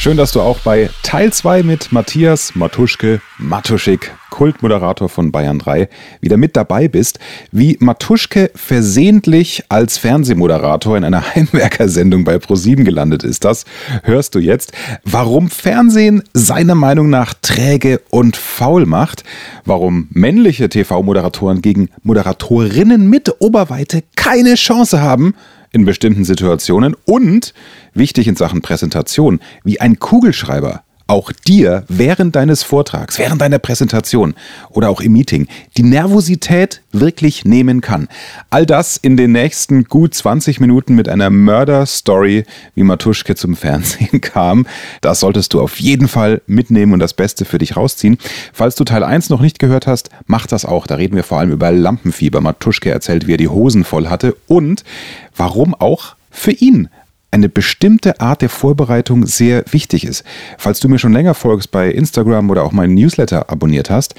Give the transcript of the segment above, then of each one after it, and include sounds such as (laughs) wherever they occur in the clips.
Schön, dass du auch bei Teil 2 mit Matthias Matuschke Matuschik, Kultmoderator von Bayern 3, wieder mit dabei bist, wie Matuschke versehentlich als Fernsehmoderator in einer (laughs) Heimwerkersendung bei ProSieben gelandet ist. Das hörst du jetzt. Warum Fernsehen seiner Meinung nach träge und faul macht, warum männliche TV-Moderatoren gegen Moderatorinnen mit Oberweite keine Chance haben, in bestimmten Situationen. Und, wichtig in Sachen Präsentation, wie ein Kugelschreiber auch dir während deines Vortrags, während deiner Präsentation oder auch im Meeting die Nervosität wirklich nehmen kann. All das in den nächsten gut 20 Minuten mit einer Mörder-Story, wie Matuschke zum Fernsehen (laughs) kam. Das solltest du auf jeden Fall mitnehmen und das Beste für dich rausziehen. Falls du Teil 1 noch nicht gehört hast, mach das auch. Da reden wir vor allem über Lampenfieber. Matuschke erzählt, wie er die Hosen voll hatte und warum auch für ihn eine bestimmte Art der Vorbereitung sehr wichtig ist. Falls du mir schon länger folgst bei Instagram oder auch meinen Newsletter abonniert hast,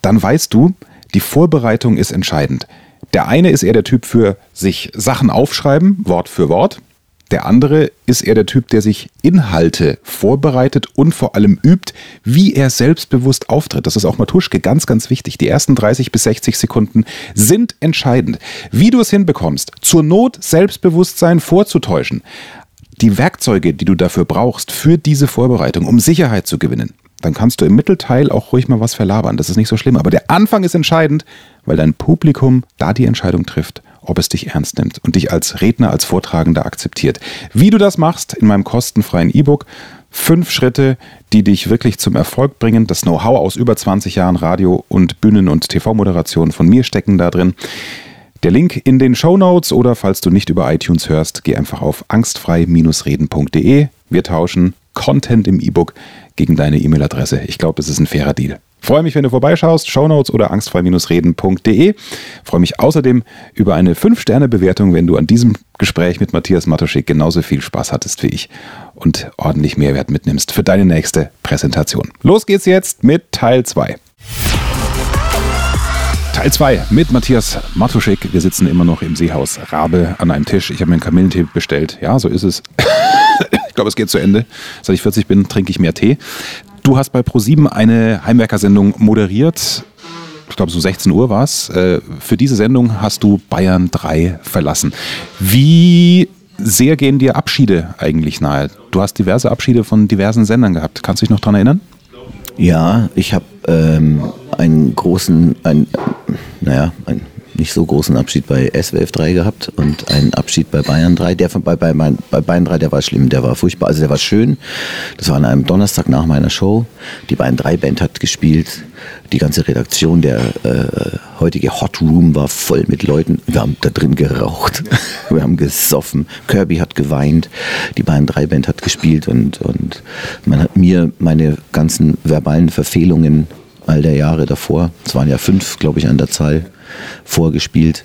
dann weißt du, die Vorbereitung ist entscheidend. Der eine ist eher der Typ für sich Sachen aufschreiben, Wort für Wort. Der andere ist eher der Typ, der sich Inhalte vorbereitet und vor allem übt, wie er selbstbewusst auftritt. Das ist auch Matuschke ganz, ganz wichtig. Die ersten 30 bis 60 Sekunden sind entscheidend. Wie du es hinbekommst, zur Not Selbstbewusstsein vorzutäuschen. Die Werkzeuge, die du dafür brauchst, für diese Vorbereitung, um Sicherheit zu gewinnen, dann kannst du im Mittelteil auch ruhig mal was verlabern. Das ist nicht so schlimm. Aber der Anfang ist entscheidend, weil dein Publikum da die Entscheidung trifft ob es dich ernst nimmt und dich als Redner, als Vortragender akzeptiert. Wie du das machst in meinem kostenfreien E-Book. Fünf Schritte, die dich wirklich zum Erfolg bringen. Das Know-how aus über 20 Jahren Radio- und Bühnen- und TV-Moderation von mir stecken da drin. Der Link in den Show Notes oder falls du nicht über iTunes hörst, geh einfach auf angstfrei-reden.de. Wir tauschen Content im E-Book gegen deine E-Mail-Adresse. Ich glaube, es ist ein fairer Deal. Freue mich, wenn du vorbeischaust, shownotes oder angstfrei-reden.de. Freue mich außerdem über eine 5-Sterne-Bewertung, wenn du an diesem Gespräch mit Matthias Matuschik genauso viel Spaß hattest wie ich und ordentlich Mehrwert mitnimmst für deine nächste Präsentation. Los geht's jetzt mit Teil 2. Teil 2 mit Matthias Matuschik. Wir sitzen immer noch im Seehaus Rabe an einem Tisch. Ich habe mir einen Kamillentee bestellt. Ja, so ist es. (coughs) ich glaube, es geht zu Ende. Seit ich 40 bin, trinke ich mehr Tee. Du hast bei ProSieben eine Heimwerkersendung moderiert. Ich glaube, so 16 Uhr war es. Äh, für diese Sendung hast du Bayern 3 verlassen. Wie sehr gehen dir Abschiede eigentlich nahe? Du hast diverse Abschiede von diversen Sendern gehabt. Kannst du dich noch daran erinnern? Ja, ich habe ähm, einen großen, ein, naja, einen nicht so großen Abschied bei SWF 3 gehabt und einen Abschied bei Bayern 3. Der von, bei, bei, bei Bayern 3, der war schlimm, der war furchtbar. Also der war schön. Das war an einem Donnerstag nach meiner Show. Die Bayern 3 Band hat gespielt. Die ganze Redaktion, der äh, heutige Hot Room war voll mit Leuten. Wir haben da drin geraucht. (laughs) Wir haben gesoffen. Kirby hat geweint. Die Bayern 3 Band hat gespielt und, und man hat mir meine ganzen verbalen Verfehlungen all der Jahre davor, es waren ja fünf, glaube ich, an der Zahl, vorgespielt.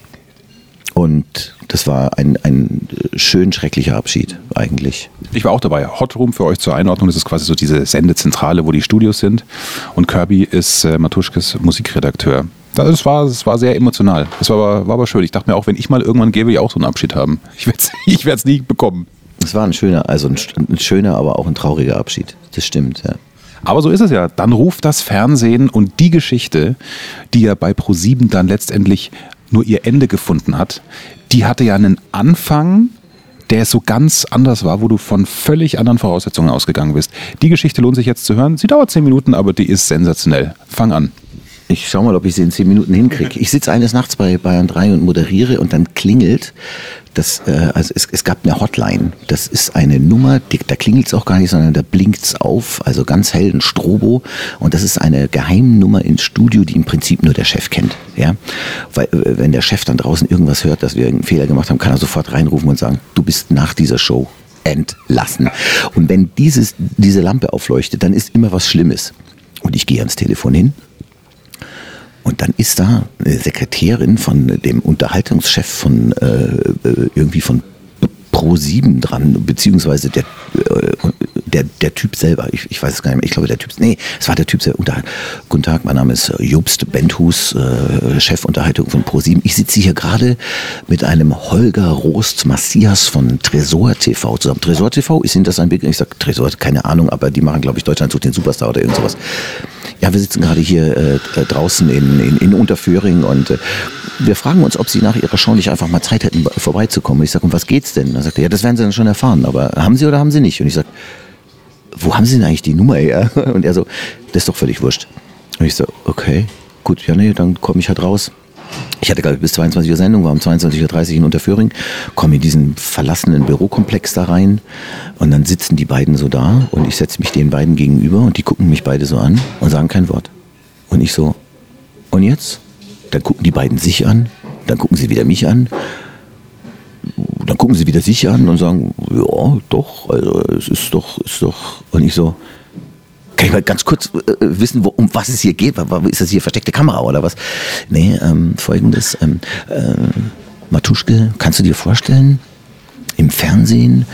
Und das war ein, ein schön schrecklicher Abschied eigentlich. Ich war auch dabei. Hot Room für euch zur Einordnung, das ist quasi so diese Sendezentrale, wo die Studios sind. Und Kirby ist äh, Matuschkes Musikredakteur. Das war, das war sehr emotional. Das war aber, war aber schön. Ich dachte mir auch, wenn ich mal irgendwann gehe, will ich auch so einen Abschied haben. Ich werde es (laughs) ich nie bekommen. Es war ein schöner, also ein, ein, schöner, aber auch ein trauriger Abschied. Das stimmt, ja. Aber so ist es ja. Dann ruft das Fernsehen und die Geschichte, die ja bei Pro7 dann letztendlich nur ihr Ende gefunden hat, die hatte ja einen Anfang, der so ganz anders war, wo du von völlig anderen Voraussetzungen ausgegangen bist. Die Geschichte lohnt sich jetzt zu hören. Sie dauert zehn Minuten, aber die ist sensationell. Fang an. Ich schau mal, ob ich sie in zehn Minuten hinkriege. Ich sitze eines Nachts bei Bayern 3 und moderiere und dann klingelt das, äh, also es, es gab eine Hotline. Das ist eine Nummer, die, da klingelt es auch gar nicht, sondern da blinkt es auf, also ganz hell ein Strobo. Und das ist eine Geheimnummer ins Studio, die im Prinzip nur der Chef kennt. Ja? Weil, äh, wenn der Chef dann draußen irgendwas hört, dass wir einen Fehler gemacht haben, kann er sofort reinrufen und sagen, du bist nach dieser Show entlassen. Und wenn dieses, diese Lampe aufleuchtet, dann ist immer was Schlimmes. Und ich gehe ans Telefon hin und dann ist da eine Sekretärin von dem Unterhaltungschef von äh, irgendwie von Pro 7 dran, beziehungsweise der äh, der, der Typ selber, ich, ich weiß es gar nicht mehr, ich glaube der Typ, nee, es war der Typ selber. Guten Tag, mein Name ist äh, Jobst Benthus, äh, Chefunterhaltung von ProSieben. Ich sitze hier gerade mit einem Holger Rost Massias von Tresor TV zusammen. Tresor TV, ist Ihnen das ein Begriff? Ich sage Tresor, keine Ahnung, aber die machen, glaube ich, Deutschland sucht den Superstar oder irgend sowas. Ja, wir sitzen gerade hier äh, draußen in, in, in Unterföhring und äh, wir fragen uns, ob Sie nach Ihrer Show nicht einfach mal Zeit hätten, vorbeizukommen. Ich sage, um was geht's denn? Dann sagt er, ja, das werden Sie dann schon erfahren, aber haben Sie oder haben Sie nicht? Und ich sage, wo haben Sie denn eigentlich die Nummer her? (laughs) Und er so, das ist doch völlig wurscht. Und ich so, okay, gut, ja, nee, dann komme ich halt raus. Ich hatte, glaube ich, bis 22 Uhr Sendung, war um 22.30 Uhr in Unterföhring, komme in diesen verlassenen Bürokomplex da rein und dann sitzen die beiden so da und ich setze mich den beiden gegenüber und die gucken mich beide so an und sagen kein Wort. Und ich so, und jetzt? Dann gucken die beiden sich an, dann gucken sie wieder mich an, dann gucken sie wieder sich an und sagen, ja, doch, also es ist doch, ist doch. Und ich so, kann ich mal ganz kurz äh, wissen, wo, um was es hier geht? Ist das hier versteckte Kamera oder was? Nee, ähm, folgendes. Ähm, äh, Matuschke, kannst du dir vorstellen, im Fernsehen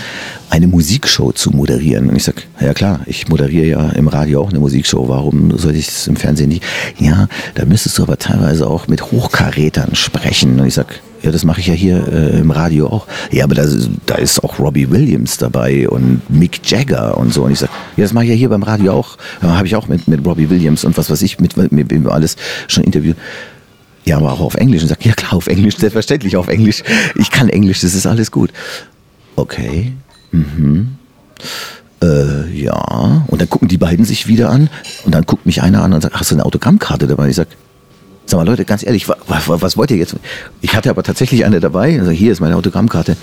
eine Musikshow zu moderieren. Und ich sag, ja klar, ich moderiere ja im Radio auch eine Musikshow. Warum soll ich es im Fernsehen nicht? Ja, da müsstest du aber teilweise auch mit Hochkarätern sprechen. Und ich sag, ja, das mache ich ja hier äh, im Radio auch. Ja, aber da, da ist auch Robbie Williams dabei und Mick Jagger und so. Und ich sage, ja, das mache ich ja hier beim Radio auch. Habe ich auch mit, mit Robbie Williams und was weiß ich, mit, mit, mit alles schon interviewt. Ja, aber auch auf Englisch. Und sage, ja klar, auf Englisch, selbstverständlich auf Englisch. Ich kann Englisch, das ist alles gut. Okay. Mhm. Äh, ja. Und dann gucken die beiden sich wieder an und dann guckt mich einer an und sagt, hast du eine Autogrammkarte dabei? Ich sage, Sag mal, Leute, ganz ehrlich, was, was wollt ihr jetzt? Ich hatte aber tatsächlich eine dabei. Also hier ist meine Autogrammkarte.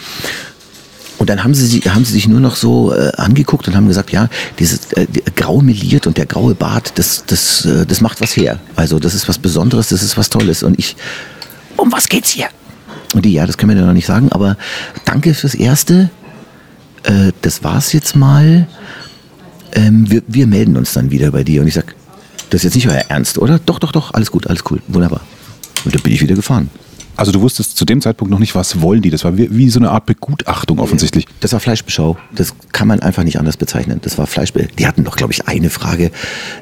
Und dann haben sie, haben sie sich nur noch so äh, angeguckt und haben gesagt, ja, dieses äh, grau meliert und der graue Bart, das, das, äh, das macht was her. Also das ist was Besonderes, das ist was Tolles. Und ich, um was geht's hier? Und die, ja, das können wir dir noch nicht sagen, aber danke fürs Erste. Äh, das war's jetzt mal. Ähm, wir, wir melden uns dann wieder bei dir. Und ich sag, das ist jetzt nicht euer Ernst, oder? Doch, doch, doch, alles gut, alles cool, wunderbar. Und dann bin ich wieder gefahren. Also du wusstest zu dem Zeitpunkt noch nicht, was wollen die. Das war wie, wie so eine Art Begutachtung offensichtlich. Das war Fleischbeschau. Das kann man einfach nicht anders bezeichnen. Das war Fleischbeschau. Die hatten doch, glaube ich, eine Frage,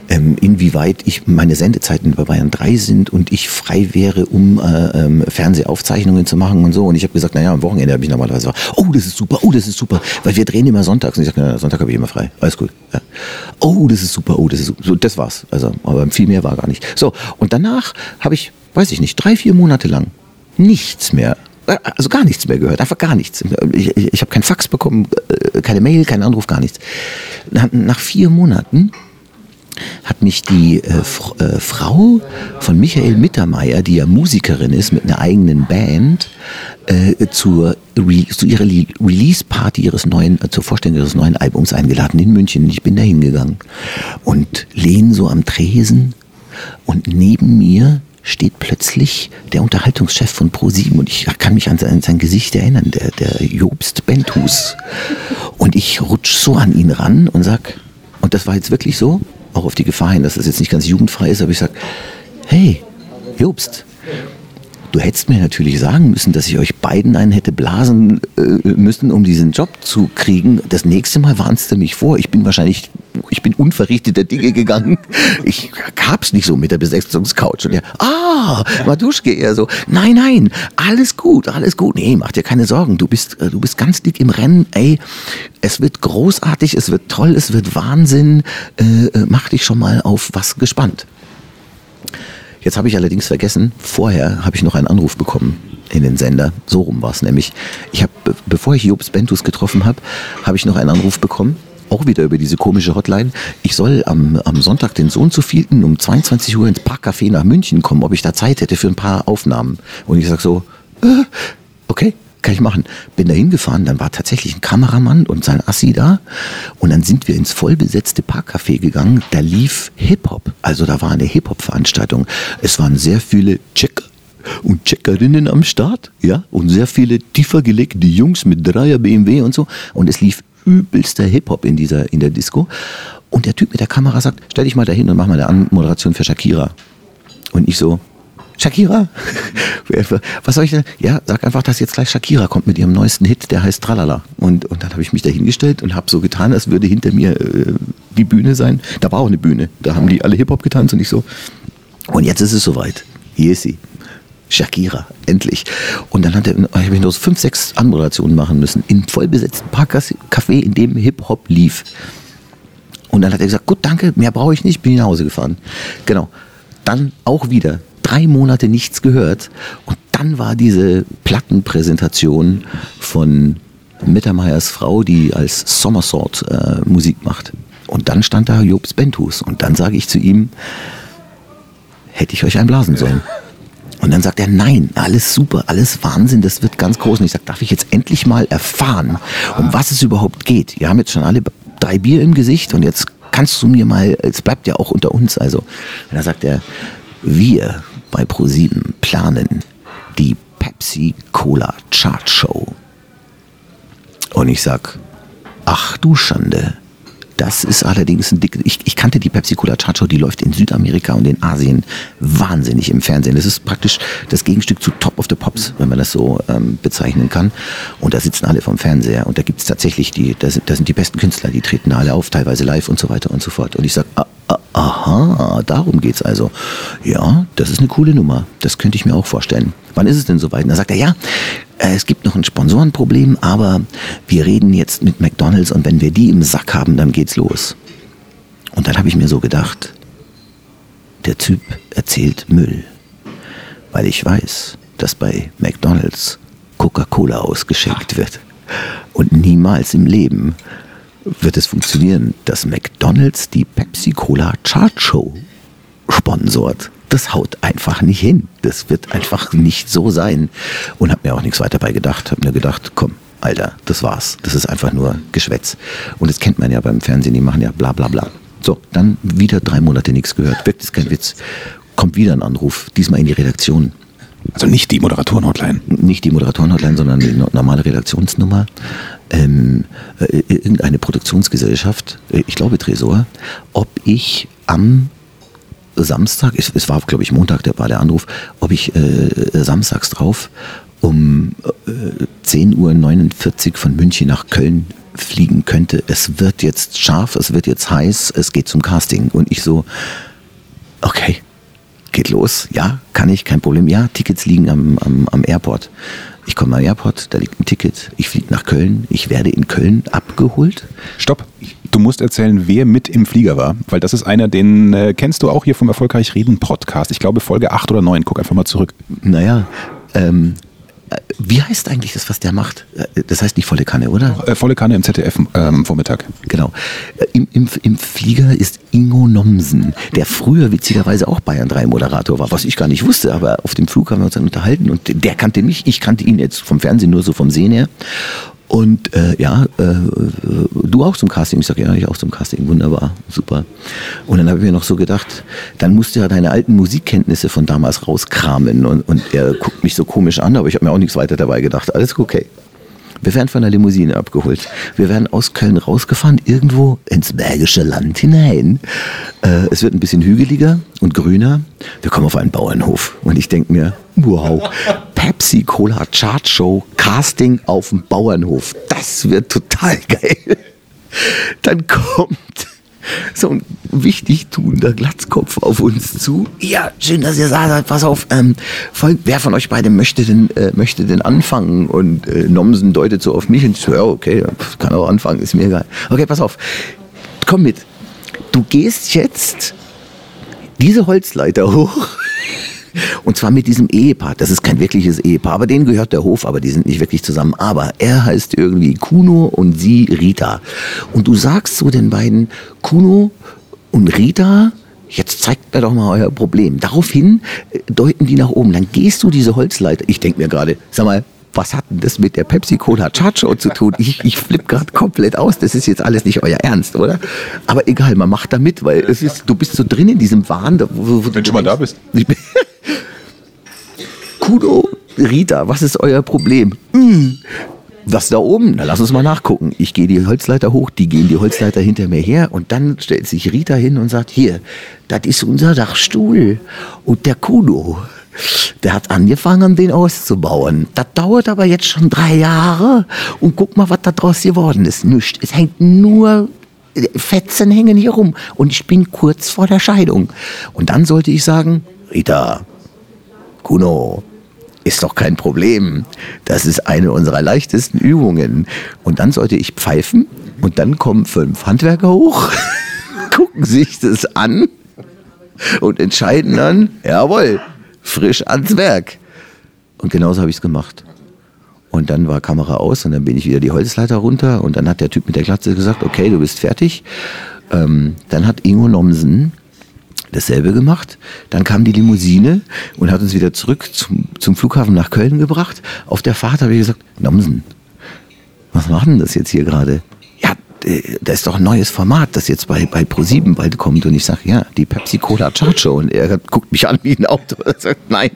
ähm, inwieweit ich meine Sendezeiten bei Bayern 3 sind und ich frei wäre, um äh, ähm, Fernsehaufzeichnungen zu machen und so. Und ich habe gesagt, naja, am Wochenende habe ich normalerweise, oh, das ist super, oh, das ist super, weil wir drehen immer sonntags. Und ich sage, Sonntag habe ich immer frei. Alles gut. Ja. Oh, das ist super, oh, das ist super. So, das war's. Also, aber viel mehr war gar nicht. So, und danach habe ich, weiß ich nicht, drei, vier Monate lang nichts mehr. Also gar nichts mehr gehört, einfach gar nichts. Ich, ich, ich habe keinen Fax bekommen, äh, keine Mail, keinen Anruf, gar nichts. Nach vier Monaten hat mich die äh, äh, Frau von Michael Mittermeier, die ja Musikerin ist mit einer eigenen Band, äh, zur, Re zu ihrer Release-Party ihres neuen, äh, zur Vorstellung ihres neuen Albums eingeladen in München. Ich bin da hingegangen und lehne so am Tresen und neben mir steht plötzlich der Unterhaltungschef von Pro7 und ich kann mich an sein, sein Gesicht erinnern, der, der Jobst Benthus. Und ich rutsch so an ihn ran und sag, und das war jetzt wirklich so, auch auf die Gefahr hin, dass das jetzt nicht ganz jugendfrei ist, aber ich sag, hey, Jobst, Du hättest mir natürlich sagen müssen, dass ich euch beiden einen hätte blasen äh, müssen, um diesen Job zu kriegen. Das nächste Mal warnst du mich vor. Ich bin wahrscheinlich, ich bin unverrichteter Dinge gegangen. Ich hab's nicht so mit der Besetzungscouch. Und er, ah, Maduschke, eher so, nein, nein, alles gut, alles gut. Nee, mach dir keine Sorgen. Du bist, äh, du bist ganz dick im Rennen. Ey, es wird großartig, es wird toll, es wird Wahnsinn. Äh, äh mach dich schon mal auf was gespannt. Jetzt habe ich allerdings vergessen, vorher habe ich noch einen Anruf bekommen in den Sender. So rum war es nämlich. Ich habe, bevor ich Jobs Bentus getroffen habe, habe ich noch einen Anruf bekommen. Auch wieder über diese komische Hotline. Ich soll am, am Sonntag den Sohn zu Fielten um 22 Uhr ins Parkcafé nach München kommen, ob ich da Zeit hätte für ein paar Aufnahmen. Und ich sage so, äh, okay, kann ich machen. Bin da hingefahren, dann war tatsächlich ein Kameramann und sein Assi da. Und dann sind wir ins vollbesetzte Parkcafé gegangen. Da lief Hip-Hop. Also da war eine Hip-Hop-Veranstaltung. Es waren sehr viele Checker und Checkerinnen am Start, ja, und sehr viele tiefer gelegte Jungs mit Dreier BMW und so. Und es lief übelster Hip-Hop in dieser, in der Disco. Und der Typ mit der Kamera sagt, stell dich mal dahin und mach mal eine Anmoderation für Shakira. Und ich so, Shakira? (laughs) Was soll ich denn? Ja, sag einfach, dass jetzt gleich Shakira kommt mit ihrem neuesten Hit, der heißt Tralala. Und, und dann habe ich mich da hingestellt und habe so getan, als würde hinter mir äh, die Bühne sein. Da war auch eine Bühne. Da haben die alle Hip-Hop getanzt und ich so. Und jetzt ist es soweit. Hier ist sie. Shakira, endlich. Und dann hat er, habe ich noch so fünf, sechs Anmoderationen machen müssen in vollbesetzten Parkcafé, in dem Hip-Hop lief. Und dann hat er gesagt, gut, danke, mehr brauche ich nicht, bin nach Hause gefahren. Genau. Dann auch wieder drei Monate nichts gehört. Und dann war diese Plattenpräsentation von Mittermeiers Frau, die als Somersault äh, Musik macht. Und dann stand da Jobs Bentus. Und dann sage ich zu ihm, hätte ich euch einblasen sollen. Und dann sagt er, nein, alles super, alles Wahnsinn, das wird ganz groß. Und ich sage, darf ich jetzt endlich mal erfahren, um was es überhaupt geht? Wir haben jetzt schon alle drei Bier im Gesicht und jetzt kannst du mir mal, es bleibt ja auch unter uns, also. Und dann sagt er, wir bei ProSieben planen die Pepsi Cola Chart Show. Und ich sag, ach du Schande. Das ist allerdings ein dick. Ich, ich kannte die Pepsi Cola Chacho, die läuft in Südamerika und in Asien wahnsinnig im Fernsehen. Das ist praktisch das Gegenstück zu Top of the Pops, wenn man das so ähm, bezeichnen kann. Und da sitzen alle vom Fernseher und da gibt es tatsächlich die, da sind, da sind die besten Künstler, die treten alle auf, teilweise live und so weiter und so fort. Und ich sag, ah, aha, darum geht's also. Ja, das ist eine coole Nummer. Das könnte ich mir auch vorstellen. Wann ist es denn soweit? Und dann sagt er, ja, äh, es gibt noch ein Sponsorenproblem, aber wir reden jetzt mit McDonald's und wenn wir die im Sack haben, dann geht's los. Und dann habe ich mir so gedacht, der Typ erzählt Müll, weil ich weiß, dass bei McDonald's Coca-Cola ausgeschenkt wird. Und niemals im Leben wird es funktionieren, dass McDonald's die Pepsi-Cola Chart Show sponsort das haut einfach nicht hin. Das wird einfach nicht so sein. Und habe mir auch nichts weiter bei gedacht. Habe mir gedacht, komm, Alter, das war's. Das ist einfach nur Geschwätz. Und das kennt man ja beim Fernsehen, die machen ja bla bla bla. So, dann wieder drei Monate nichts gehört. Wirkt ist kein Witz. Kommt wieder ein Anruf, diesmal in die Redaktion. Also nicht die Moderatoren-Hotline. Nicht die Moderatoren-Hotline, sondern die normale Redaktionsnummer. Ähm, äh, irgendeine Produktionsgesellschaft, äh, ich glaube Tresor, ob ich am Samstag, es, es war glaube ich Montag, der war der Anruf, ob ich äh, samstags drauf um äh, 10.49 Uhr von München nach Köln fliegen könnte. Es wird jetzt scharf, es wird jetzt heiß, es geht zum Casting. Und ich so, okay, geht los, ja, kann ich, kein Problem. Ja, Tickets liegen am, am, am Airport. Ich komme am Airport, da liegt ein Ticket. Ich fliege nach Köln. Ich werde in Köln abgeholt. Stopp. Du musst erzählen, wer mit im Flieger war, weil das ist einer, den äh, kennst du auch hier vom Erfolgreich Reden Podcast. Ich glaube Folge 8 oder 9. Guck einfach mal zurück. Naja, ähm, wie heißt eigentlich das, was der macht? Äh, das heißt nicht volle Kanne, oder? Äh, volle Kanne im ZDF ähm, Vormittag. Genau. Äh, Im, im, Im Flieger ist Ingo Nomsen, der früher witzigerweise auch Bayern 3 Moderator war, was ich gar nicht wusste, aber auf dem Flug haben wir uns dann unterhalten und der kannte mich, ich kannte ihn jetzt vom Fernsehen nur so vom Sehen her. Und äh, ja, äh, du auch zum Casting? Ich sage, ja, ich auch zum Casting. Wunderbar, super. Und dann habe ich mir noch so gedacht, dann musst du ja deine alten Musikkenntnisse von damals rauskramen. Und, und er guckt mich so komisch an, aber ich habe mir auch nichts weiter dabei gedacht. Alles okay. Wir werden von der Limousine abgeholt. Wir werden aus Köln rausgefahren, irgendwo ins Bergische Land hinein. Äh, es wird ein bisschen hügeliger und grüner. Wir kommen auf einen Bauernhof. Und ich denke mir, wow, Pepsi Cola Chart Show, Casting auf dem Bauernhof. Das wird total (laughs) geil. Dann kommt so ein wichtig tuender Glatzkopf auf uns zu. Ja, schön, dass ihr da seid. Pass auf, ähm, voll, wer von euch beide möchte denn, äh, möchte denn anfangen? Und äh, Nomsen deutet so auf mich und so, ja, okay, kann auch anfangen, ist mir egal. Okay, pass auf, komm mit. Du gehst jetzt diese Holzleiter hoch und zwar mit diesem Ehepaar. Das ist kein wirkliches Ehepaar, aber denen gehört der Hof, aber die sind nicht wirklich zusammen. Aber er heißt irgendwie Kuno und sie Rita. Und du sagst zu den beiden, Kuno und Rita, jetzt zeigt mir doch mal euer Problem. Daraufhin äh, deuten die nach oben. Dann gehst du diese Holzleiter. Ich denke mir gerade, sag mal, was hat denn das mit der Pepsi-Cola Chacho zu tun? Ich, ich flippe gerade komplett aus. Das ist jetzt alles nicht euer Ernst, oder? Aber egal, man macht da mit, weil es ist, du bist so drin in diesem Wahn. Wo, wo Wenn du mal da bist. Kudo, Rita, was ist euer Problem? Hm. Was da oben? Na, lass uns mal nachgucken. Ich gehe die Holzleiter hoch, die gehen die Holzleiter hinter mir her und dann stellt sich Rita hin und sagt, hier, das ist unser Dachstuhl. Und der Kudo, der hat angefangen, den auszubauen. Das dauert aber jetzt schon drei Jahre und guck mal, was da draus geworden ist. Nichts. Es hängt nur Fetzen hängen hier rum und ich bin kurz vor der Scheidung. Und dann sollte ich sagen, Rita, Kuno, ist doch kein Problem. Das ist eine unserer leichtesten Übungen. Und dann sollte ich pfeifen und dann kommen fünf Handwerker hoch, (laughs) gucken sich das an und entscheiden dann, jawohl, frisch ans Werk. Und genauso habe ich es gemacht. Und dann war Kamera aus und dann bin ich wieder die Holzleiter runter und dann hat der Typ mit der Glatze gesagt, okay, du bist fertig. Ähm, dann hat Ingo Nomsen dasselbe gemacht. Dann kam die Limousine und hat uns wieder zurück zum, zum Flughafen nach Köln gebracht. Auf der Fahrt habe ich gesagt, Nomsen, was machen das jetzt hier gerade? Äh, da ist doch ein neues Format, das jetzt bei, bei Pro7 bald kommt. Und ich sage, ja, die Pepsi-Cola Chart Show. Und er guckt mich an wie ein Auto. (laughs) Er sagt, nein,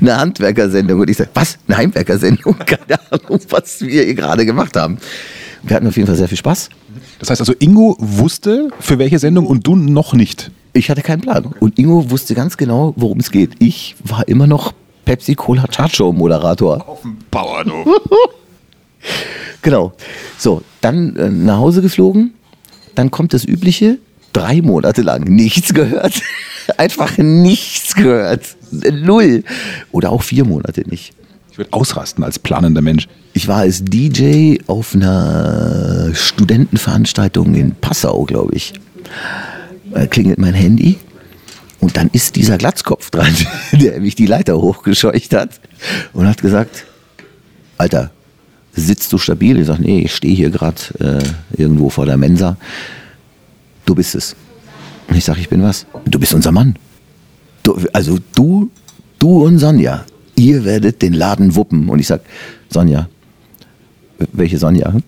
eine Handwerkersendung. Und ich sage, was? Eine Heimwerkersendung? (laughs) Keine Ahnung, was wir hier gerade gemacht haben. Wir hatten auf jeden Fall sehr viel Spaß. Das heißt also, Ingo wusste, für welche Sendung und du noch nicht. Ich hatte keinen Plan. Und Ingo wusste ganz genau, worum es geht. Ich war immer noch Pepsi-Cola Chart Show Moderator. Auf dem Bauernhof. (laughs) Genau. So, dann äh, nach Hause geflogen. Dann kommt das Übliche. Drei Monate lang nichts gehört. (laughs) Einfach nichts gehört. Null. Oder auch vier Monate nicht. Ich würde ausrasten als planender Mensch. Ich war als DJ auf einer Studentenveranstaltung in Passau, glaube ich. Da klingelt mein Handy und dann ist dieser Glatzkopf dran, (laughs) der mich die Leiter hochgescheucht hat und hat gesagt, Alter, sitzt du stabil? Ich sage, nee, ich stehe hier gerade äh, irgendwo vor der Mensa. Du bist es. Und ich sage, ich bin was? Du bist unser Mann. Du, also du, du und Sonja, ihr werdet den Laden wuppen. Und ich sage, Sonja, welche Sonja? (laughs)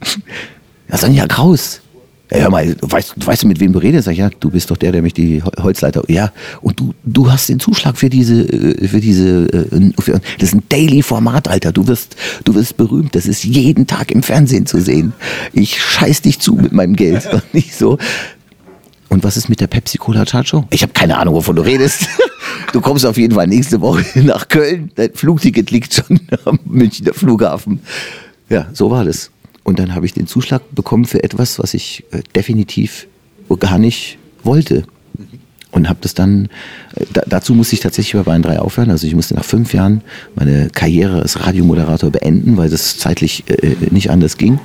Ja, Sonja Kraus. Ja, hör mal, weißt, weißt du, mit wem du redest? Sag ich, ja, du bist doch der, der mich die Holzleiter. Ja, und du, du hast den Zuschlag für diese, äh, für diese, äh, für, das ist ein Daily-Format, Alter. Du wirst, du wirst berühmt. Das ist jeden Tag im Fernsehen zu sehen. Ich scheiß dich zu mit meinem Geld. (laughs) Und nicht so. Und was ist mit der Pepsi Cola Chart Show? Ich habe keine Ahnung, wovon du redest. (laughs) Du kommst auf jeden Fall nächste Woche nach Köln. Dein Flugticket liegt schon (laughs) am Münchner Flughafen. Ja, so war das. Und dann habe ich den Zuschlag bekommen für etwas, was ich äh, definitiv gar nicht wollte. Und habe das dann, äh, da, dazu musste ich tatsächlich bei Bayern 3 aufhören. Also ich musste nach fünf Jahren meine Karriere als Radiomoderator beenden, weil das zeitlich äh, nicht anders ging.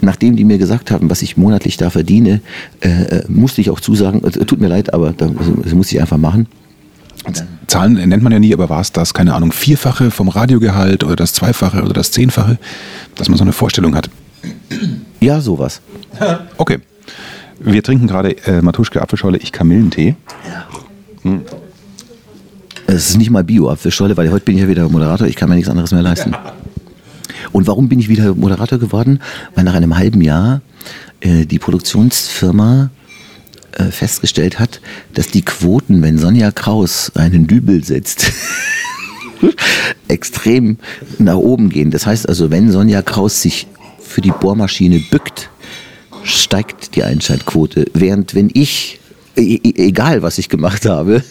Nachdem die mir gesagt haben, was ich monatlich da verdiene, äh, musste ich auch zusagen, äh, tut mir leid, aber also, das musste ich einfach machen. Zahlen nennt man ja nie, aber war es das, keine Ahnung, Vierfache vom Radiogehalt oder das Zweifache oder das Zehnfache, dass man so eine Vorstellung hat? Ja, sowas. (laughs) Okay. Wir trinken gerade äh, Matuschke Apfelschorle, ich Kamillentee. Hm. Es ist nicht mal Bio-Apfelschorle, weil heute bin ich ja wieder Moderator, ich kann mir nichts anderes mehr leisten. Und warum bin ich wieder Moderator geworden? Weil nach einem halben Jahr äh, die Produktionsfirma äh, festgestellt hat, dass die Quoten, wenn Sonja Kraus einen Dübel setzt, (laughs) extrem nach oben gehen. Das heißt also, wenn Sonja Kraus sich für die Bohrmaschine bückt, steigt die Einschaltquote. Während wenn ich, e, e, egal was ich gemacht habe,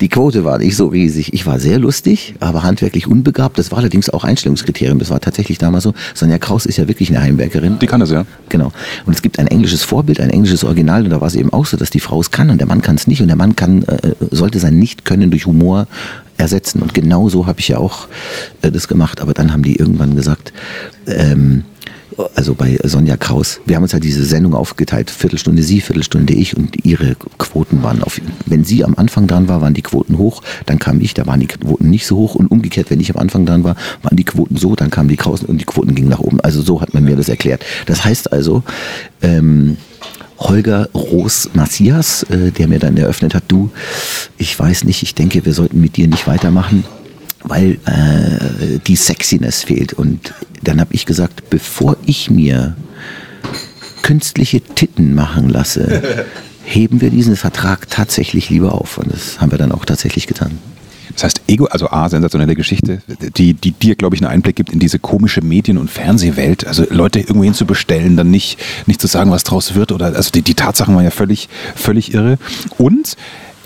die Quote war nicht so riesig. Ich war sehr lustig, aber handwerklich unbegabt. Das war allerdings auch Einstellungskriterium. Das war tatsächlich damals so. Sonja Kraus ist ja wirklich eine Heimwerkerin. Die kann das ja. Genau. Und es gibt ein englisches Vorbild, ein englisches Original. Und da war es eben auch so, dass die Frau es kann und der Mann kann es nicht. Und der Mann kann, äh, sollte sein Nicht-Können durch Humor ersetzen. Und genau so habe ich ja auch äh, das gemacht. Aber dann haben die irgendwann gesagt, ähm, also bei Sonja Kraus, wir haben uns ja diese Sendung aufgeteilt, Viertelstunde sie, Viertelstunde ich und ihre Quoten waren auf, wenn sie am Anfang dran war, waren die Quoten hoch, dann kam ich, da waren die Quoten nicht so hoch und umgekehrt, wenn ich am Anfang dran war, waren die Quoten so, dann kamen die Kraus und die Quoten gingen nach oben. Also so hat man mir das erklärt. Das heißt also, ähm, Holger Roos Macias, äh, der mir dann eröffnet hat, du, ich weiß nicht, ich denke, wir sollten mit dir nicht weitermachen weil äh, die Sexiness fehlt. Und dann habe ich gesagt, bevor ich mir künstliche Titten machen lasse, (laughs) heben wir diesen Vertrag tatsächlich lieber auf. Und das haben wir dann auch tatsächlich getan. Das heißt, Ego, also A, sensationelle Geschichte, die, die dir, glaube ich, einen Einblick gibt in diese komische Medien- und Fernsehwelt. Also Leute irgendwo hinzubestellen, dann nicht, nicht zu sagen, was draus wird. Oder also die, die Tatsachen waren ja völlig, völlig irre. Und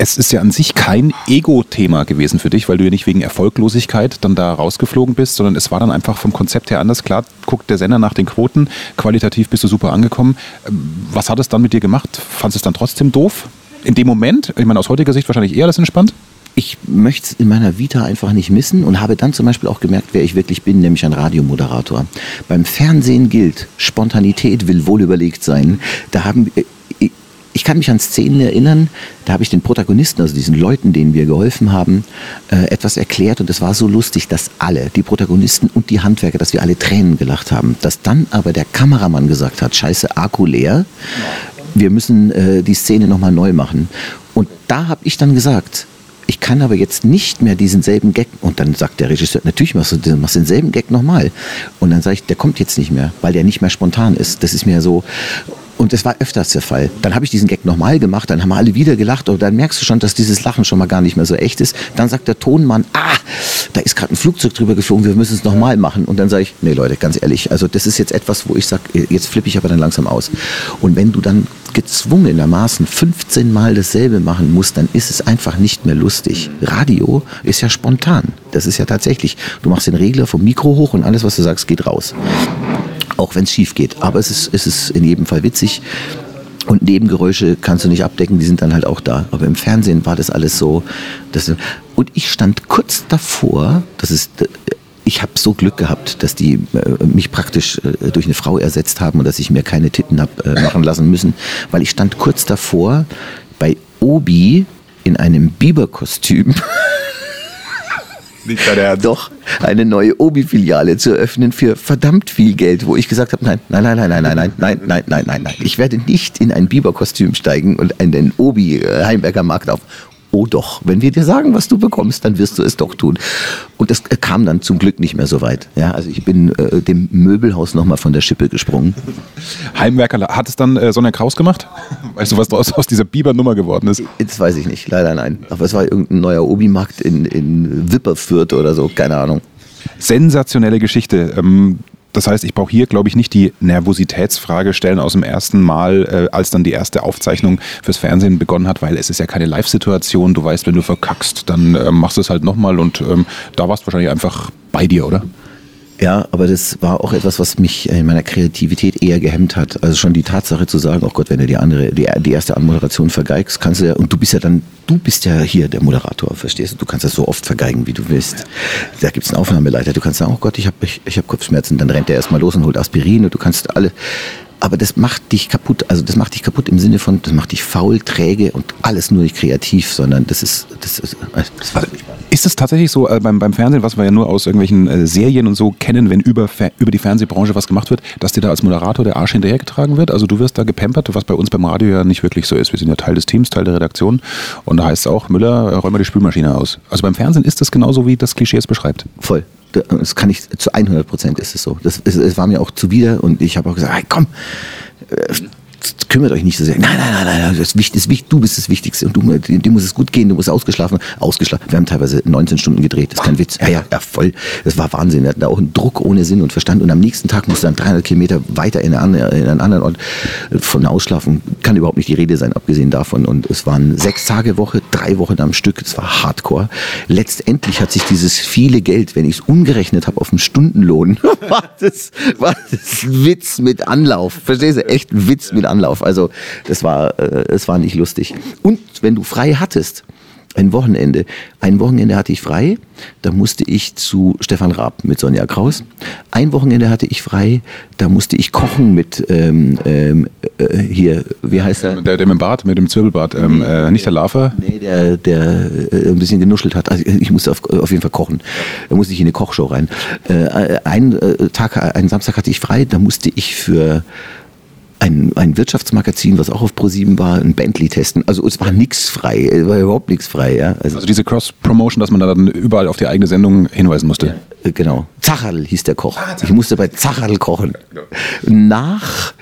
es ist ja an sich kein Ego-Thema gewesen für dich, weil du ja nicht wegen Erfolglosigkeit dann da rausgeflogen bist, sondern es war dann einfach vom Konzept her anders. Klar, guckt der Sender nach den Quoten, qualitativ bist du super angekommen. Ähm, was hat es dann mit dir gemacht? Fandest du es dann trotzdem doof? In dem Moment, ich meine, aus heutiger Sicht wahrscheinlich eher das entspannt? ich möchte es in meiner Vita einfach nicht missen und habe dann zum Beispiel auch gemerkt, wer ich wirklich bin, nämlich ein Radiomoderator. Beim Fernsehen gilt, Spontanität will wohl überlegt sein. Da haben äh, ich kann mich an Szenen erinnern, da habe ich den Protagonisten, also diesen Leuten, denen wir geholfen haben, äh, etwas erklärt und es war so lustig, dass alle, die Protagonisten und die Handwerker, dass wir alle Tränen gelacht haben. Dass dann aber der Kameramann gesagt hat, scheiße, Akku leer, wir müssen äh, die Szene nochmal neu machen. Und da habe ich dann gesagt, ich kann aber jetzt nicht mehr diesen selben Gag. Und dann sagt der Regisseur, natürlich machst du machst denselben Gag nochmal. Und dann sage ich, der kommt jetzt nicht mehr, weil der nicht mehr spontan ist. Das ist mir so. Und das war öfters der Fall. Dann habe ich diesen Gag nochmal gemacht, dann haben alle wieder gelacht, und dann merkst du schon, dass dieses Lachen schon mal gar nicht mehr so echt ist. Dann sagt der Tonmann, ah, da ist gerade ein Flugzeug drüber geflogen, wir müssen es nochmal machen. Und dann sage ich, nee Leute, ganz ehrlich, also das ist jetzt etwas, wo ich sage, jetzt flippe ich aber dann langsam aus. Und wenn du dann gezwungenermaßen 15 Mal dasselbe machen musst, dann ist es einfach nicht mehr lustig. Radio ist ja spontan. Das ist ja tatsächlich, du machst den Regler vom Mikro hoch und alles, was du sagst, geht raus auch wenn es schief geht. Aber es ist, es ist in jedem Fall witzig. Und Nebengeräusche kannst du nicht abdecken, die sind dann halt auch da. Aber im Fernsehen war das alles so. Das, und ich stand kurz davor, das ist, ich habe so Glück gehabt, dass die äh, mich praktisch äh, durch eine Frau ersetzt haben und dass ich mir keine Titten habe äh, machen lassen müssen, weil ich stand kurz davor bei Obi in einem Biberkostüm (laughs) Nicht dein Ernst. Doch, eine neue Obi-Filiale zu eröffnen für verdammt viel Geld, wo ich gesagt habe, nein, nein, nein, nein, nein, nein, nein, nein, nein, nein, nein, nein. Ich werde nicht in ein Biberkostüm steigen und in den Obi-Heimberger Markt auf oh doch, wenn wir dir sagen, was du bekommst, dann wirst du es doch tun. Und das kam dann zum Glück nicht mehr so weit. Ja, also ich bin äh, dem Möbelhaus nochmal von der Schippe gesprungen. Heimwerker, hat es dann äh, Sonja Kraus gemacht? (laughs) Weißt du, was aus, aus dieser Biber-Nummer geworden ist? Das weiß ich nicht, leider nein. Aber es war irgendein neuer Obi-Markt in, in Wipperfürth oder so, keine Ahnung. Sensationelle Geschichte. Ähm, das heißt, ich brauche hier, glaube ich, nicht die Nervositätsfrage stellen aus dem ersten Mal, äh, als dann die erste Aufzeichnung fürs Fernsehen begonnen hat, weil es ist ja keine Live-Situation. Du weißt, wenn du verkackst, dann äh, machst du es halt nochmal und ähm, da warst du wahrscheinlich einfach bei dir, oder? Ja, aber das war auch etwas, was mich in meiner Kreativität eher gehemmt hat. Also schon die Tatsache zu sagen, oh Gott, wenn du die andere, die, die erste Anmoderation vergeigst, kannst du ja, und du bist ja dann, du bist ja hier der Moderator, verstehst du? Du kannst das so oft vergeigen, wie du willst. Da gibt's einen Aufnahmeleiter, du kannst sagen, oh Gott, ich habe ich, ich hab Kopfschmerzen, dann rennt er erstmal los und holt Aspirin und du kannst alle, aber das macht dich kaputt. Also das macht dich kaputt im Sinne von, das macht dich faul, träge und alles nur nicht kreativ, sondern das ist, das ist, das also, ist es tatsächlich so äh, beim, beim Fernsehen, was wir ja nur aus irgendwelchen äh, Serien und so kennen, wenn über, über die Fernsehbranche was gemacht wird, dass dir da als Moderator der Arsch hinterhergetragen wird? Also du wirst da gepampert, was bei uns beim Radio ja nicht wirklich so ist. Wir sind ja Teil des Teams, Teil der Redaktion und da heißt es auch, Müller, räum mal die Spülmaschine aus. Also beim Fernsehen ist das genauso, wie das Klischee es beschreibt. Voll. Das kann ich, zu 100 Prozent ist es so. Das, es, es war mir auch zuwider und ich habe auch gesagt, hey, komm, äh, kümmert euch nicht so sehr. Nein, nein, nein, nein, das ist wichtig, du bist das Wichtigste und du, dir muss es gut gehen, du musst ausgeschlafen, ausgeschlafen. Wir haben teilweise 19 Stunden gedreht, das ist kein Witz. Ja, ja, ja, voll. Das war Wahnsinn. Wir hatten da auch einen Druck ohne Sinn und Verstand und am nächsten Tag musst du dann 300 Kilometer weiter in, eine, in einen anderen Ort von Ausschlafen. Kann überhaupt nicht die Rede sein, abgesehen davon. Und es waren sechs Tage Woche, drei Wochen am Stück. Es war Hardcore. Letztendlich hat sich dieses viele Geld, wenn ich es umgerechnet habe auf einen Stundenlohn, (laughs) war das, war das Witz mit Anlauf. Verstehst du? Echt Witz mit Anlauf. Also das war, äh, es war nicht lustig. Und wenn du frei hattest, ein Wochenende. Ein Wochenende hatte ich frei, da musste ich zu Stefan Raab mit Sonja Kraus. Ein Wochenende hatte ich frei, da musste ich kochen mit ähm, ähm, äh, hier, wie heißt er? Der, der mit dem Bart, mit dem Zwirbelbart, ähm, äh, nicht der Lava? Nee, der, der äh, ein bisschen genuschelt hat. Also ich musste auf, auf jeden Fall kochen. Da musste ich in eine Kochshow rein. Äh, einen äh, Tag, einen Samstag hatte ich frei, da musste ich für ein, ein Wirtschaftsmagazin, was auch auf ProSieben war, ein Bentley testen. Also es war nichts frei, es war überhaupt nichts frei. Ja? Also, also diese Cross-Promotion, dass man da dann überall auf die eigene Sendung hinweisen musste. Ja, äh, genau. Zacherl hieß der Koch. Ah, ich musste bei Zacherl kochen. Nach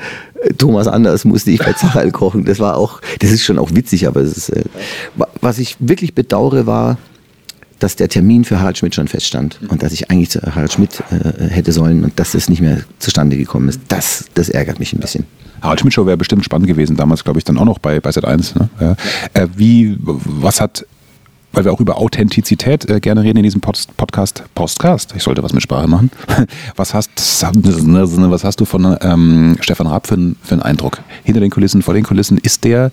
äh, Thomas Anders musste ich bei Zacherl kochen. Das war auch, das ist schon auch witzig, aber es ist, äh, was ich wirklich bedauere war, dass der Termin für Harald Schmidt schon feststand und dass ich eigentlich zu Harald Schmidt äh, hätte sollen und dass das nicht mehr zustande gekommen ist. Das, das ärgert mich ein bisschen. Harald Schmidt Show wäre bestimmt spannend gewesen, damals glaube ich dann auch noch bei, bei Sat1. Ne? Ja. Äh, wie, was hat weil wir auch über Authentizität äh, gerne reden in diesem Pod Podcast. Postcast, ich sollte was mit Sprache machen. (laughs) Was hast, was hast du von ähm, Stefan Raab für, für einen Eindruck? Hinter den Kulissen, vor den Kulissen, ist der,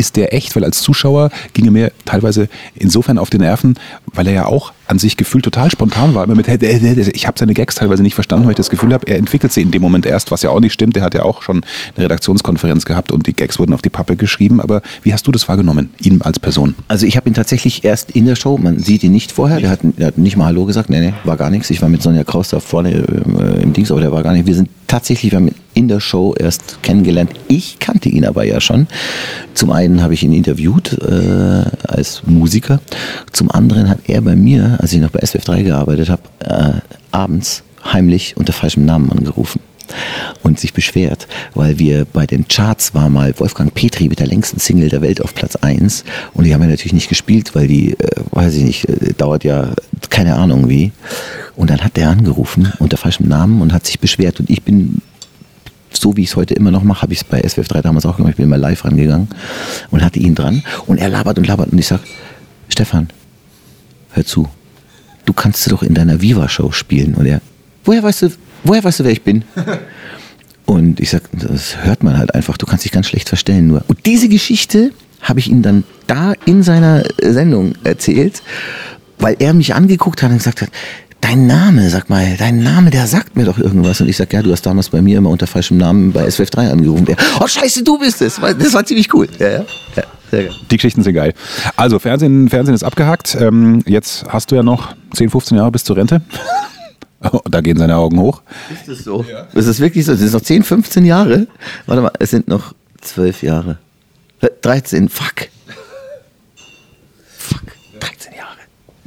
ist der echt? Weil als Zuschauer ging er mir teilweise insofern auf die Nerven, weil er ja auch an sich gefühlt total spontan war. Immer mit, ich habe seine Gags teilweise nicht verstanden, weil ich das Gefühl habe, er entwickelt sie in dem Moment erst, was ja auch nicht stimmt. Er hat ja auch schon eine Redaktionskonferenz gehabt und die Gags wurden auf die Pappe geschrieben. Aber wie hast du das wahrgenommen, ihn als Person? Also ich habe ihn tatsächlich erst in der Show, man sieht ihn nicht vorher, der hat, hat nicht mal Hallo gesagt, nee, nee, war gar nichts. Ich war mit Sonja Kraus da vorne äh, im Dings, aber der war gar nicht. Wir sind tatsächlich, wir haben in der Show erst kennengelernt. Ich kannte ihn aber ja schon. Zum einen habe ich ihn interviewt äh, als Musiker, zum anderen hat er bei mir, als ich noch bei SWF 3 gearbeitet habe, äh, abends heimlich unter falschem Namen angerufen und sich beschwert, weil wir bei den Charts war mal Wolfgang Petri mit der längsten Single der Welt auf Platz 1 und die haben wir natürlich nicht gespielt, weil die, äh, weiß ich nicht, äh, dauert ja keine Ahnung wie. Und dann hat der angerufen unter falschem Namen und hat sich beschwert und ich bin so wie ich es heute immer noch mache, habe ich es bei SWF 3 damals auch gemacht. Ich bin immer live rangegangen und hatte ihn dran. Und er labert und labert und ich sage, Stefan, hör zu, du kannst doch in deiner Viva-Show spielen. Und er, woher weißt du, woher weißt du, wer ich bin? (laughs) Und ich sag, das hört man halt einfach, du kannst dich ganz schlecht verstellen nur. Und diese Geschichte habe ich ihm dann da in seiner Sendung erzählt, weil er mich angeguckt hat und gesagt hat, dein Name, sag mal, dein Name, der sagt mir doch irgendwas. Und ich sag, ja, du hast damals bei mir immer unter falschem Namen bei SWF 3 angerufen. Der, oh scheiße, du bist es. Das war ziemlich cool. Ja, ja. ja. Die Geschichten sind geil. Also, Fernsehen, Fernsehen ist abgehackt. Ähm, jetzt hast du ja noch 10, 15 Jahre bis zur Rente. (laughs) da gehen seine Augen hoch. Ist das so? Ja. Ist das wirklich so? Es sind noch 10, 15 Jahre? Warte mal, es sind noch 12 Jahre. 13, fuck.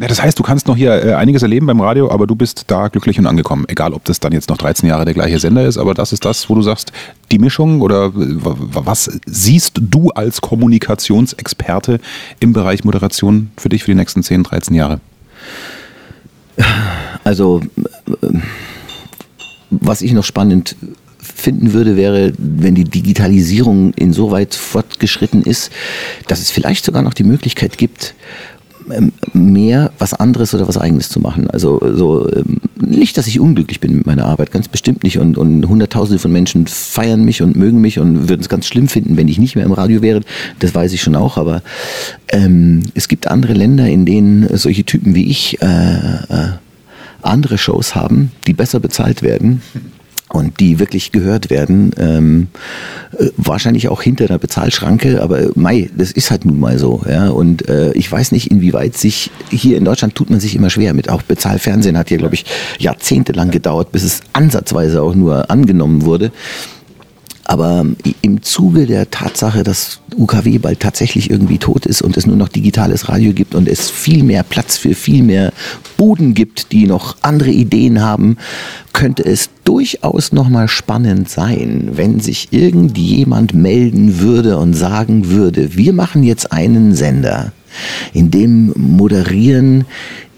Ja, das heißt, du kannst noch hier äh, einiges erleben beim Radio, aber du bist da glücklich und angekommen. Egal, ob das dann jetzt noch 13 Jahre der gleiche Sender ist, aber das ist das, wo du sagst, die Mischung oder was siehst du als Kommunikationsexperte im Bereich Moderation für dich für die nächsten 10, 13 Jahre? Also, was ich noch spannend finden würde, wäre, wenn die Digitalisierung insoweit fortgeschritten ist, dass es vielleicht sogar noch die Möglichkeit gibt, mehr was anderes oder was eigenes zu machen. Also so ähm, nicht, dass ich unglücklich bin mit meiner Arbeit, ganz bestimmt nicht. Und, und Hunderttausende von Menschen feiern mich und mögen mich und würden es ganz schlimm finden, wenn ich nicht mehr im Radio wäre. Das weiß ich schon auch. Aber ähm, es gibt andere Länder, in denen solche Typen wie ich äh, äh, andere Shows haben, die besser bezahlt werden und die wirklich gehört werden. Ähm, äh, wahrscheinlich auch hinter der Bezahlschranke, aber äh, Mai, das ist halt nun mal so. Ja? Und äh, ich weiß nicht, inwieweit sich hier in Deutschland tut man sich immer schwer mit. Auch Bezahlfernsehen hat hier, glaube ich, jahrzehntelang gedauert, bis es ansatzweise auch nur angenommen wurde. Aber im Zuge der Tatsache, dass UKW bald tatsächlich irgendwie tot ist und es nur noch digitales Radio gibt und es viel mehr Platz für viel mehr Buden gibt, die noch andere Ideen haben, könnte es durchaus nochmal spannend sein, wenn sich irgendjemand melden würde und sagen würde, wir machen jetzt einen Sender, in dem moderieren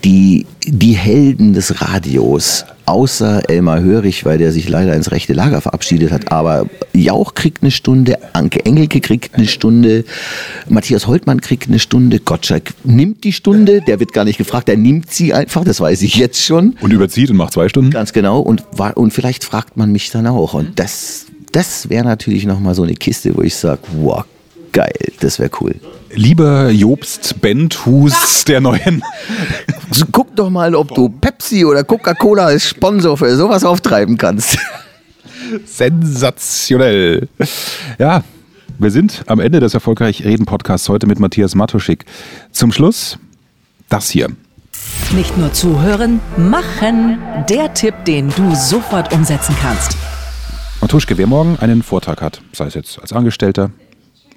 die, die Helden des Radios, außer Elmar Hörig, weil der sich leider ins rechte Lager verabschiedet hat, aber Jauch kriegt eine Stunde, Anke Engelke kriegt eine Stunde, Matthias Holtmann kriegt eine Stunde, Gottschalk nimmt die Stunde, der wird gar nicht gefragt, der nimmt sie einfach, das weiß ich jetzt schon. Und überzieht und macht zwei Stunden? Ganz genau und, und vielleicht fragt man mich dann auch und das, das wäre natürlich nochmal so eine Kiste, wo ich sage, wow, geil, das wäre cool. Lieber Jobst Benthus der neuen. Guck doch mal, ob du Pepsi oder Coca-Cola als Sponsor für sowas auftreiben kannst. Sensationell. Ja, wir sind am Ende des Erfolgreich Reden Podcasts heute mit Matthias Matuschik. Zum Schluss das hier. Nicht nur zuhören, machen. Der Tipp, den du sofort umsetzen kannst. Matuschke, wer morgen einen Vortrag hat, sei es jetzt als Angestellter,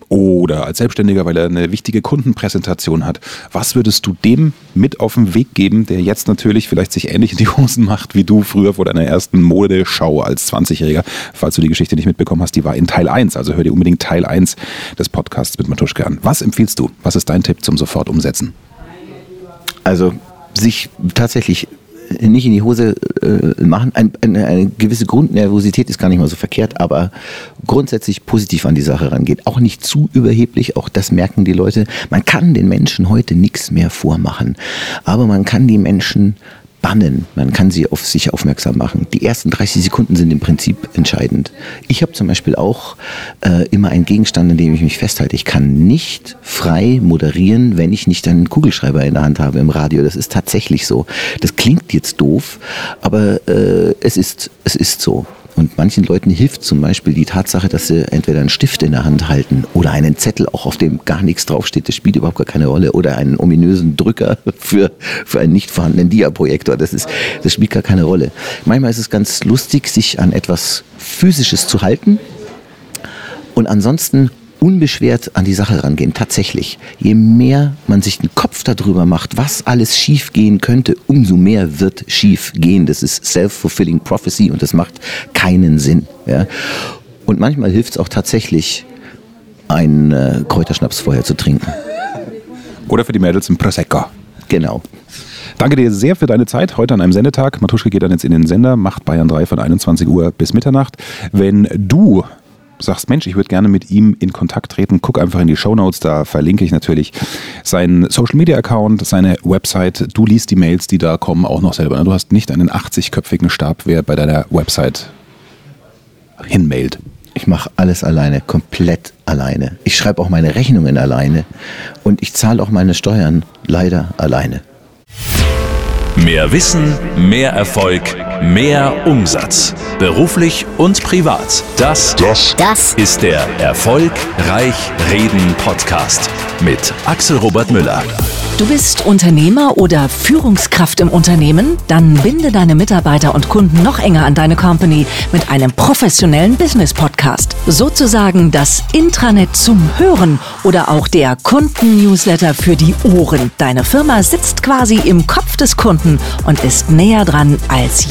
oder als Selbstständiger, weil er eine wichtige Kundenpräsentation hat. Was würdest du dem mit auf den Weg geben, der jetzt natürlich vielleicht sich ähnlich in die Hosen macht wie du früher vor deiner ersten Modeschau als 20-Jähriger? Falls du die Geschichte nicht mitbekommen hast, die war in Teil 1. Also hör dir unbedingt Teil 1 des Podcasts mit Matuschke an. Was empfiehlst du? Was ist dein Tipp zum sofort umsetzen? Also sich tatsächlich nicht in die Hose äh, machen. Ein, eine, eine gewisse Grundnervosität ist gar nicht mal so verkehrt, aber grundsätzlich positiv an die Sache rangeht. Auch nicht zu überheblich, auch das merken die Leute. Man kann den Menschen heute nichts mehr vormachen, aber man kann die Menschen bannen. Man kann sie auf sich aufmerksam machen. Die ersten 30 Sekunden sind im Prinzip entscheidend. Ich habe zum Beispiel auch äh, immer einen Gegenstand, an dem ich mich festhalte. Ich kann nicht frei moderieren, wenn ich nicht einen Kugelschreiber in der Hand habe im Radio. Das ist tatsächlich so. Das klingt jetzt doof, aber äh, es, ist, es ist so. Und manchen Leuten hilft zum Beispiel die Tatsache, dass sie entweder einen Stift in der Hand halten oder einen Zettel, auch auf dem gar nichts draufsteht, das spielt überhaupt gar keine Rolle, oder einen ominösen Drücker (laughs) für, für einen nicht vorhandenen Diaprojektor, das, ist, das spielt gar keine Rolle. Manchmal ist es ganz lustig, sich an etwas Physisches zu halten. Und ansonsten unbeschwert an die Sache rangehen. Tatsächlich. Je mehr man sich den Kopf darüber macht, was alles schief gehen könnte, umso mehr wird schief gehen. Das ist self-fulfilling prophecy und das macht keinen Sinn. Ja? Und manchmal hilft es auch tatsächlich, einen äh, Kräuterschnaps vorher zu trinken. Oder für die Mädels ein Prosecco. Genau. Danke dir sehr für deine Zeit heute an einem Sendetag. Matuschke geht dann jetzt in den Sender, macht Bayern 3 von 21 Uhr bis Mitternacht. Wenn du sagst, Mensch, ich würde gerne mit ihm in Kontakt treten, guck einfach in die Show Notes, da verlinke ich natürlich seinen Social Media Account, seine Website. Du liest die Mails, die da kommen, auch noch selber. Ne? Du hast nicht einen 80-köpfigen Stab, wer bei deiner Website hinmailt. Ich mache alles alleine, komplett alleine. Ich schreibe auch meine Rechnungen alleine und ich zahle auch meine Steuern leider alleine. Mehr Wissen, mehr Erfolg, mehr Umsatz. Beruflich und privat. Das, das, das ist der Erfolgreich Reden Podcast mit Axel Robert Müller. Du bist Unternehmer oder Führungskraft im Unternehmen? Dann binde deine Mitarbeiter und Kunden noch enger an deine Company mit einem professionellen Business Podcast. Sozusagen das Intranet zum Hören oder auch der Kunden-Newsletter für die Ohren. Deine Firma sitzt quasi im Kopf des Kunden und ist näher dran als